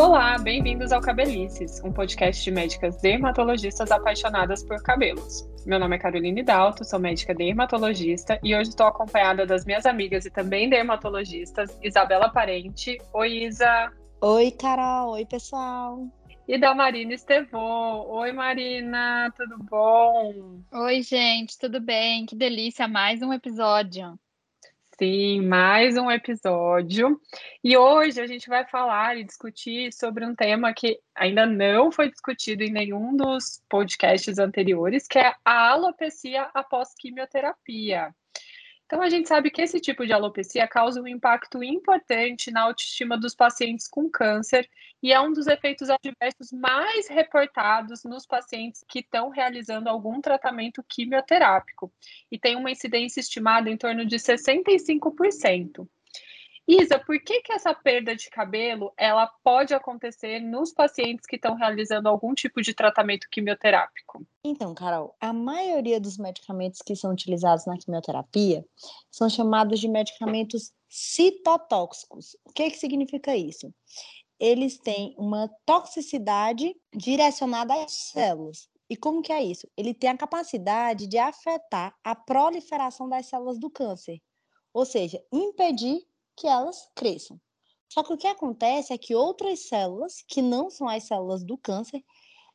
Olá, bem-vindos ao Cabelices, um podcast de médicas dermatologistas apaixonadas por cabelos. Meu nome é Caroline Dalto, sou médica dermatologista e hoje estou acompanhada das minhas amigas e também dermatologistas, Isabela Parente. Oi, Isa! Oi, Carol! Oi, pessoal! E da Marina Estevô. Oi, Marina, tudo bom? Oi, gente, tudo bem? Que delícia, mais um episódio. Sim, mais um episódio. E hoje a gente vai falar e discutir sobre um tema que ainda não foi discutido em nenhum dos podcasts anteriores, que é a alopecia após quimioterapia. Então, a gente sabe que esse tipo de alopecia causa um impacto importante na autoestima dos pacientes com câncer e é um dos efeitos adversos mais reportados nos pacientes que estão realizando algum tratamento quimioterápico e tem uma incidência estimada em torno de 65%. Isa, por que, que essa perda de cabelo ela pode acontecer nos pacientes que estão realizando algum tipo de tratamento quimioterápico? Então, Carol, a maioria dos medicamentos que são utilizados na quimioterapia são chamados de medicamentos citotóxicos. O que, que significa isso? Eles têm uma toxicidade direcionada às células. E como que é isso? Ele tem a capacidade de afetar a proliferação das células do câncer, ou seja, impedir que elas cresçam. Só que o que acontece é que outras células, que não são as células do câncer,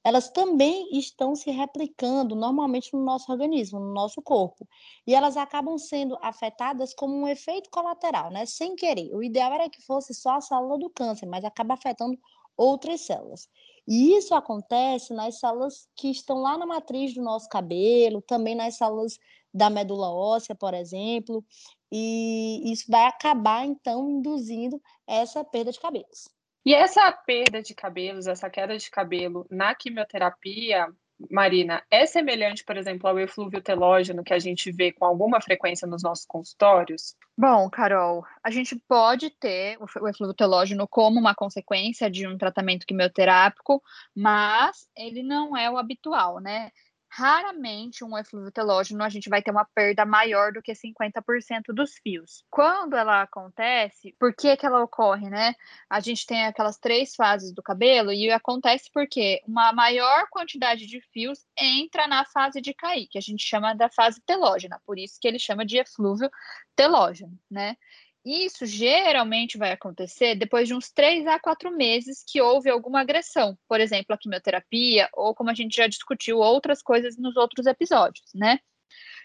elas também estão se replicando normalmente no nosso organismo, no nosso corpo. E elas acabam sendo afetadas como um efeito colateral, né? Sem querer. O ideal era que fosse só a célula do câncer, mas acaba afetando outras células. E isso acontece nas células que estão lá na matriz do nosso cabelo, também nas células da medula óssea, por exemplo, e isso vai acabar, então, induzindo essa perda de cabelos. E essa perda de cabelos, essa queda de cabelo na quimioterapia, Marina, é semelhante, por exemplo, ao eflúvio telógeno que a gente vê com alguma frequência nos nossos consultórios? Bom, Carol, a gente pode ter o eflúvio telógeno como uma consequência de um tratamento quimioterápico, mas ele não é o habitual, né? Raramente um eflúvio telógeno a gente vai ter uma perda maior do que 50% dos fios. Quando ela acontece, por que que ela ocorre, né? A gente tem aquelas três fases do cabelo e acontece porque uma maior quantidade de fios entra na fase de cair, que a gente chama da fase telógena, por isso que ele chama de eflúvio telógeno, né? Isso geralmente vai acontecer depois de uns três a quatro meses que houve alguma agressão, por exemplo, a quimioterapia, ou como a gente já discutiu outras coisas nos outros episódios, né?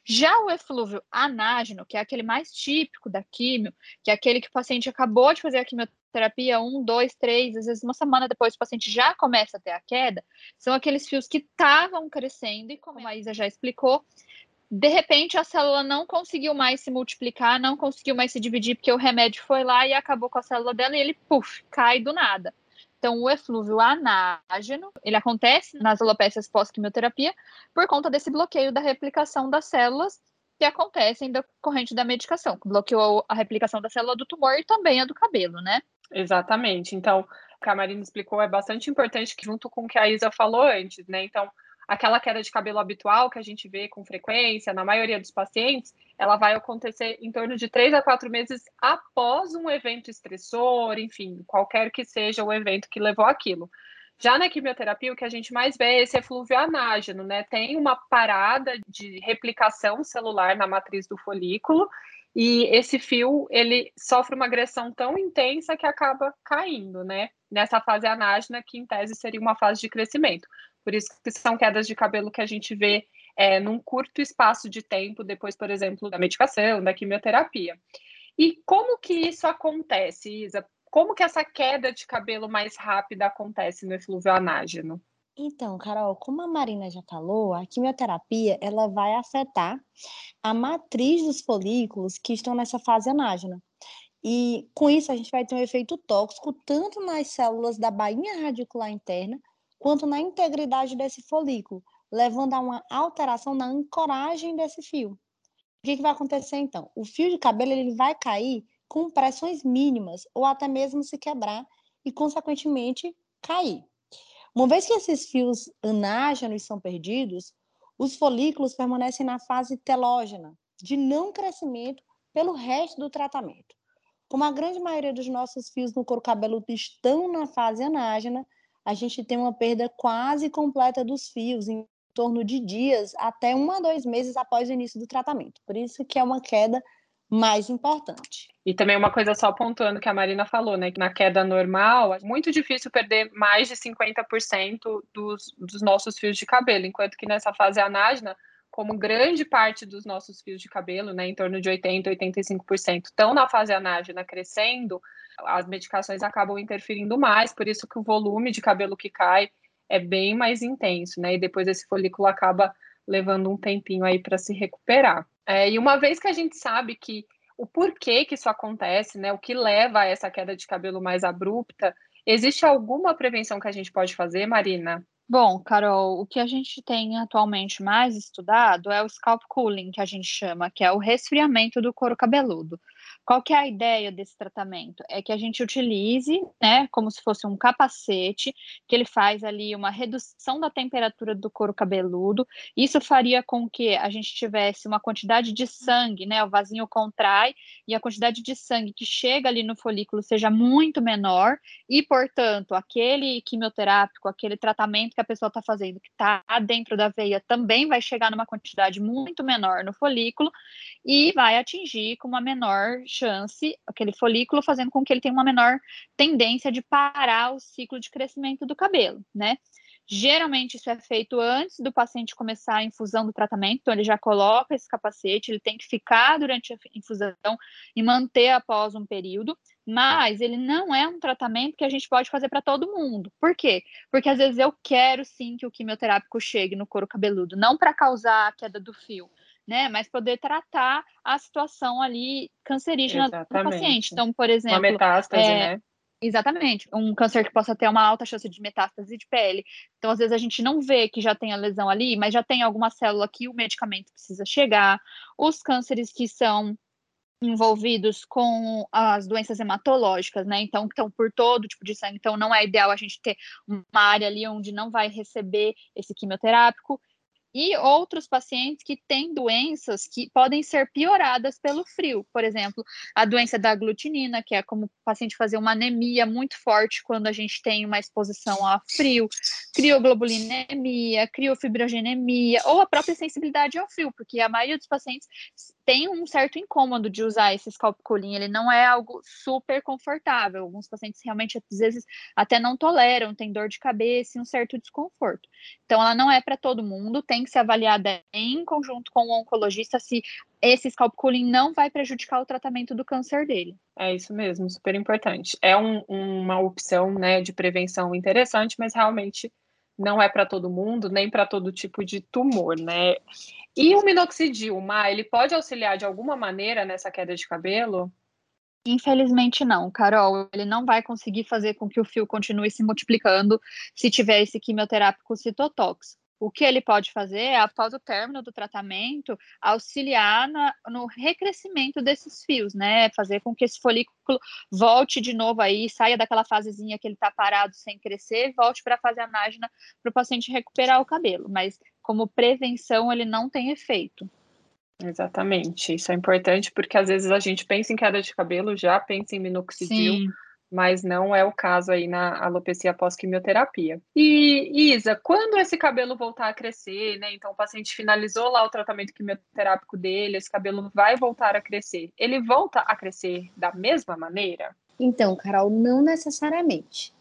Já o eflúvio anágeno, que é aquele mais típico da quimio, que é aquele que o paciente acabou de fazer a quimioterapia, um, dois, três, às vezes uma semana depois o paciente já começa a ter a queda, são aqueles fios que estavam crescendo, e como a Isa já explicou, de repente a célula não conseguiu mais se multiplicar, não conseguiu mais se dividir, porque o remédio foi lá e acabou com a célula dela e ele, puf, cai do nada. Então, o eflúvio anágeno, ele acontece nas alopécias pós-quimioterapia por conta desse bloqueio da replicação das células que acontecem decorrente da medicação, que bloqueou a replicação da célula do tumor e também a do cabelo, né? Exatamente. Então, o que a Marina explicou é bastante importante, junto com o que a Isa falou antes, né? Então, aquela queda de cabelo habitual que a gente vê com frequência na maioria dos pacientes, ela vai acontecer em torno de três a quatro meses após um evento estressor, enfim, qualquer que seja o evento que levou aquilo. Já na quimioterapia, o que a gente mais vê é esse eflúvio anágeno, né? Tem uma parada de replicação celular na matriz do folículo e esse fio, ele sofre uma agressão tão intensa que acaba caindo, né? Nessa fase anágena, que em tese seria uma fase de crescimento. Por isso que são quedas de cabelo que a gente vê é, num curto espaço de tempo, depois, por exemplo, da medicação, da quimioterapia. E como que isso acontece, Isa? Como que essa queda de cabelo mais rápida acontece no eflúvio anágeno? Então, Carol, como a Marina já falou, a quimioterapia ela vai afetar a matriz dos folículos que estão nessa fase anágena. E com isso a gente vai ter um efeito tóxico tanto nas células da bainha radicular interna quanto na integridade desse folículo, levando a uma alteração na ancoragem desse fio. O que, que vai acontecer então? O fio de cabelo ele vai cair com pressões mínimas ou até mesmo se quebrar e, consequentemente, cair. Uma vez que esses fios anágenos são perdidos, os folículos permanecem na fase telógena, de não crescimento pelo resto do tratamento. Como a grande maioria dos nossos fios no couro cabeludo estão na fase anágena, a gente tem uma perda quase completa dos fios, em torno de dias até um a dois meses após o início do tratamento. Por isso que é uma queda mais importante. E também uma coisa só pontuando que a Marina falou, né? Que na queda normal é muito difícil perder mais de 50% dos, dos nossos fios de cabelo, enquanto que nessa fase anágena, como grande parte dos nossos fios de cabelo, né, em torno de 80%, 85%, estão na fase anágena crescendo, as medicações acabam interferindo mais, por isso que o volume de cabelo que cai é bem mais intenso, né? E depois esse folículo acaba levando um tempinho aí para se recuperar. É, e uma vez que a gente sabe que o porquê que isso acontece, né, o que leva a essa queda de cabelo mais abrupta, existe alguma prevenção que a gente pode fazer, Marina? Bom, Carol, o que a gente tem atualmente mais estudado é o scalp cooling, que a gente chama, que é o resfriamento do couro cabeludo. Qual que é a ideia desse tratamento? É que a gente utilize, né, como se fosse um capacete, que ele faz ali uma redução da temperatura do couro cabeludo. Isso faria com que a gente tivesse uma quantidade de sangue, né, o vasinho contrai e a quantidade de sangue que chega ali no folículo seja muito menor e, portanto, aquele quimioterápico, aquele tratamento que a pessoa está fazendo, que está dentro da veia, também vai chegar numa quantidade muito menor no folículo e vai atingir com uma menor chance, aquele folículo, fazendo com que ele tenha uma menor tendência de parar o ciclo de crescimento do cabelo, né? Geralmente isso é feito antes do paciente começar a infusão do tratamento, então ele já coloca esse capacete, ele tem que ficar durante a infusão e manter após um período, mas ele não é um tratamento que a gente pode fazer para todo mundo. Por quê? Porque às vezes eu quero sim que o quimioterápico chegue no couro cabeludo, não para causar a queda do fio, né? Mas poder tratar a situação ali cancerígena Exatamente. do paciente. Então, por exemplo. Uma metástase, é, né? Exatamente, um câncer que possa ter uma alta chance de metástase de pele. Então, às vezes, a gente não vê que já tem a lesão ali, mas já tem alguma célula que o medicamento precisa chegar. Os cânceres que são envolvidos com as doenças hematológicas, né? Então, estão por todo tipo de sangue. Então, não é ideal a gente ter uma área ali onde não vai receber esse quimioterápico e outros pacientes que têm doenças que podem ser pioradas pelo frio. Por exemplo, a doença da aglutinina, que é como o paciente fazer uma anemia muito forte quando a gente tem uma exposição a frio, crioglobulinemia, criofibrogenemia, ou a própria sensibilidade ao frio, porque a maioria dos pacientes tem um certo incômodo de usar esse scalp cooling, ele não é algo super confortável. Alguns pacientes realmente, às vezes, até não toleram, tem dor de cabeça e um certo desconforto. Então, ela não é para todo mundo, tem que ser avaliada em conjunto com o oncologista se esse scalp cooling não vai prejudicar o tratamento do câncer dele. É isso mesmo, super importante. É um, uma opção né, de prevenção interessante, mas realmente não é para todo mundo, nem para todo tipo de tumor, né? E o minoxidil, Má, ele pode auxiliar de alguma maneira nessa queda de cabelo? Infelizmente não, Carol. Ele não vai conseguir fazer com que o fio continue se multiplicando se tiver esse quimioterápico citotóxico. O que ele pode fazer é, após o término do tratamento, auxiliar na, no recrescimento desses fios, né? Fazer com que esse folículo volte de novo aí, saia daquela fasezinha que ele está parado sem crescer, volte para a fase anágena para o paciente recuperar o cabelo. Mas como prevenção, ele não tem efeito. Exatamente, isso é importante porque às vezes a gente pensa em queda de cabelo, já pensa em minoxidil. Sim mas não é o caso aí na alopecia pós-quimioterapia. E, Isa, quando esse cabelo voltar a crescer, né? Então o paciente finalizou lá o tratamento quimioterápico dele, esse cabelo vai voltar a crescer. Ele volta a crescer da mesma maneira? Então, Carol, não necessariamente.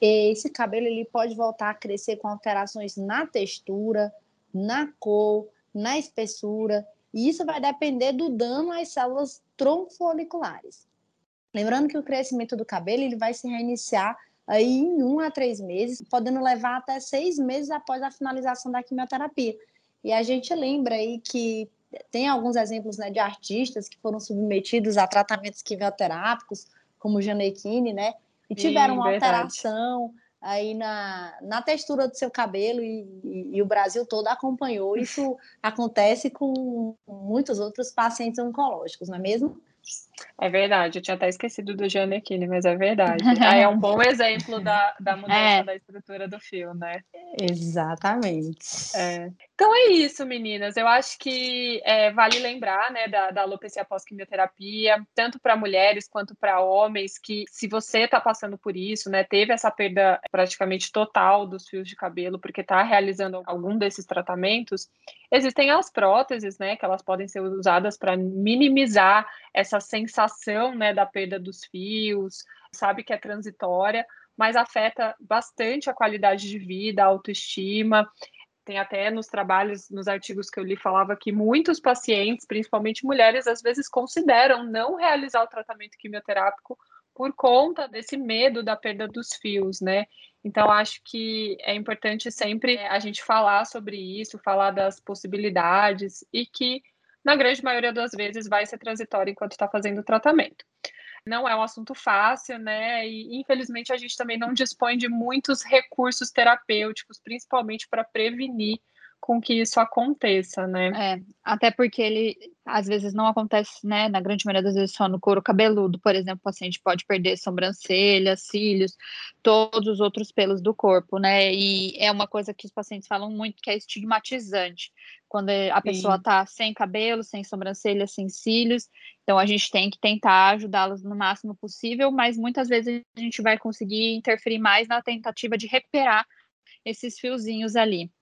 Esse cabelo ele pode voltar a crescer com alterações na textura, na cor, na espessura, e isso vai depender do dano às células tronfoliculares. Lembrando que o crescimento do cabelo ele vai se reiniciar aí em um a três meses, podendo levar até seis meses após a finalização da quimioterapia. E a gente lembra aí que tem alguns exemplos né, de artistas que foram submetidos a tratamentos quimioterápicos, como Janequine, né? E tiveram Sim, uma alteração aí na, na textura do seu cabelo e, e, e, o Brasil todo acompanhou. Isso acontece com muitos outros pacientes oncológicos, não é mesmo? É verdade, eu tinha até esquecido do Giannichini, mas é verdade. Aí é um bom exemplo da, da mudança é. da estrutura do fio, né? Exatamente. É. Então é isso, meninas. Eu acho que é, vale lembrar né, da, da alopecia pós-quimioterapia, tanto para mulheres quanto para homens, que se você está passando por isso, né, teve essa perda praticamente total dos fios de cabelo, porque está realizando algum desses tratamentos, existem as próteses, né, que elas podem ser usadas para minimizar essa sensação né, da perda dos fios, sabe que é transitória, mas afeta bastante a qualidade de vida, a autoestima tem até nos trabalhos, nos artigos que eu li, falava que muitos pacientes, principalmente mulheres, às vezes consideram não realizar o tratamento quimioterápico por conta desse medo da perda dos fios, né? Então, acho que é importante sempre a gente falar sobre isso, falar das possibilidades e que, na grande maioria das vezes, vai ser transitório enquanto está fazendo o tratamento não é um assunto fácil, né? E infelizmente a gente também não dispõe de muitos recursos terapêuticos, principalmente para prevenir com que isso aconteça, né? É, até porque ele às vezes não acontece, né? Na grande maioria das vezes só no couro cabeludo, por exemplo, o paciente pode perder sobrancelhas, cílios, todos os outros pelos do corpo, né? E é uma coisa que os pacientes falam muito que é estigmatizante quando a pessoa está sem cabelo, sem sobrancelha, sem cílios. Então a gente tem que tentar ajudá-los no máximo possível, mas muitas vezes a gente vai conseguir interferir mais na tentativa de recuperar esses fiozinhos ali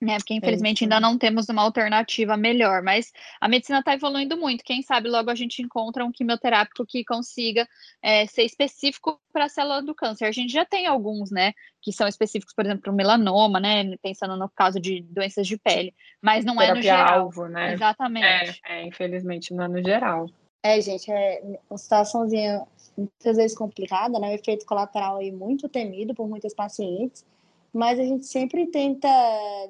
né? Porque infelizmente é ainda não temos uma alternativa melhor, mas a medicina está evoluindo muito. Quem sabe logo a gente encontra um quimioterápico que consiga é, ser específico para a célula do câncer. A gente já tem alguns, né? Que são específicos, por exemplo, para o melanoma, né? Pensando no caso de doenças de pele, mas não Terapia é no geral. Alvo, né? Exatamente. É, é, infelizmente não é no geral. É, gente, é uma situaçãozinha muitas vezes complicada, né? O efeito colateral aí muito temido por muitas pacientes mas a gente sempre tenta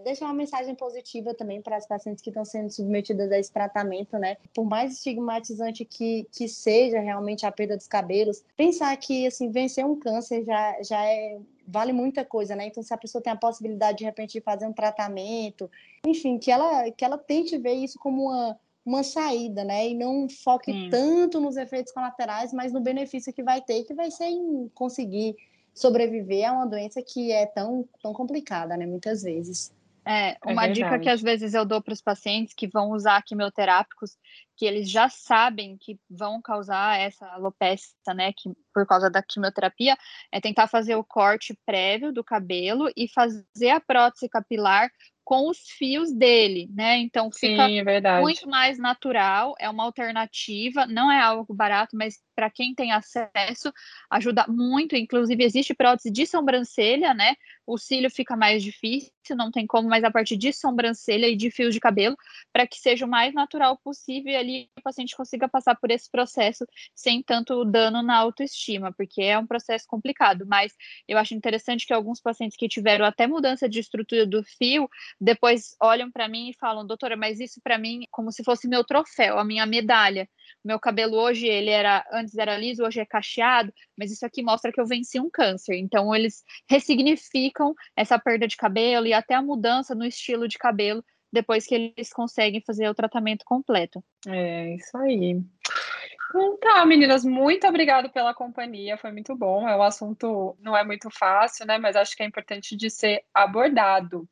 deixar uma mensagem positiva também para as pacientes que estão sendo submetidas a esse tratamento, né? Por mais estigmatizante que, que seja realmente a perda dos cabelos, pensar que, assim, vencer um câncer já, já é vale muita coisa, né? Então, se a pessoa tem a possibilidade de repente de fazer um tratamento, enfim, que ela que ela tente ver isso como uma uma saída, né? E não foque hum. tanto nos efeitos colaterais, mas no benefício que vai ter, que vai ser em conseguir sobreviver a uma doença que é tão, tão complicada, né? Muitas vezes. É, é uma é dica que às vezes eu dou para os pacientes que vão usar quimioterápicos, que eles já sabem que vão causar essa alopecia, né, que por causa da quimioterapia, é tentar fazer o corte prévio do cabelo e fazer a prótese capilar com os fios dele, né? Então fica Sim, é muito mais natural, é uma alternativa, não é algo barato, mas para quem tem acesso, ajuda muito. Inclusive, existe prótese de sobrancelha, né? O cílio fica mais difícil, não tem como, mas a partir de sobrancelha e de fios de cabelo, para que seja o mais natural possível e ali o paciente consiga passar por esse processo sem tanto dano na autoestima, porque é um processo complicado. Mas eu acho interessante que alguns pacientes que tiveram até mudança de estrutura do fio, depois olham para mim e falam, doutora, mas isso para mim como se fosse meu troféu, a minha medalha. Meu cabelo hoje, ele era antes era liso, hoje é cacheado, mas isso aqui mostra que eu venci um câncer. Então, eles ressignificam essa perda de cabelo e até a mudança no estilo de cabelo depois que eles conseguem fazer o tratamento completo. É, isso aí. Então tá, meninas, muito obrigada pela companhia, foi muito bom. É um assunto não é muito fácil, né? Mas acho que é importante de ser abordado.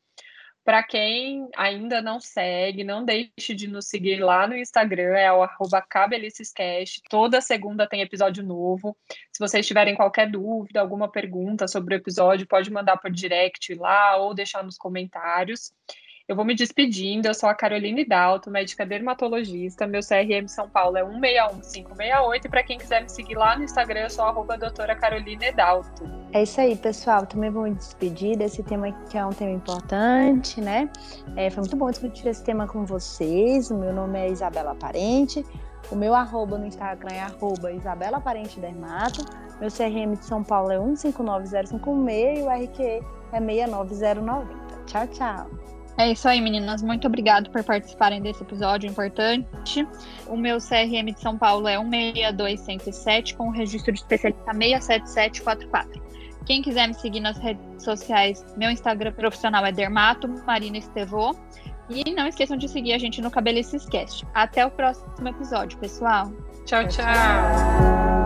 Para quem ainda não segue, não deixe de nos seguir lá no Instagram, é o arroba cabelicescast. Toda segunda tem episódio novo. Se vocês tiverem qualquer dúvida, alguma pergunta sobre o episódio, pode mandar por direct lá ou deixar nos comentários. Eu vou me despedindo. Eu sou a Caroline Dalto, médica dermatologista. Meu CRM São Paulo é 161568. E para quem quiser me seguir lá no Instagram, eu sou a doutora Caroline Dalto. É isso aí, pessoal. Também vou me despedir desse tema que é um tema importante, né? É, foi muito bom discutir esse tema com vocês. O meu nome é Isabela Parente. O meu arroba no Instagram é arroba Isabela Parente Dermato. Meu CRM de São Paulo é 159056 e o RQ é 69090. Tchau, tchau. É isso aí, meninas. Muito obrigado por participarem desse episódio importante. O meu CRM de São Paulo é 162107, com o registro de especialista 67744. Quem quiser me seguir nas redes sociais, meu Instagram profissional é Dermato Marina Estevô. E não esqueçam de seguir a gente no Cabelices Cast. Até o próximo episódio, pessoal. tchau. tchau. tchau.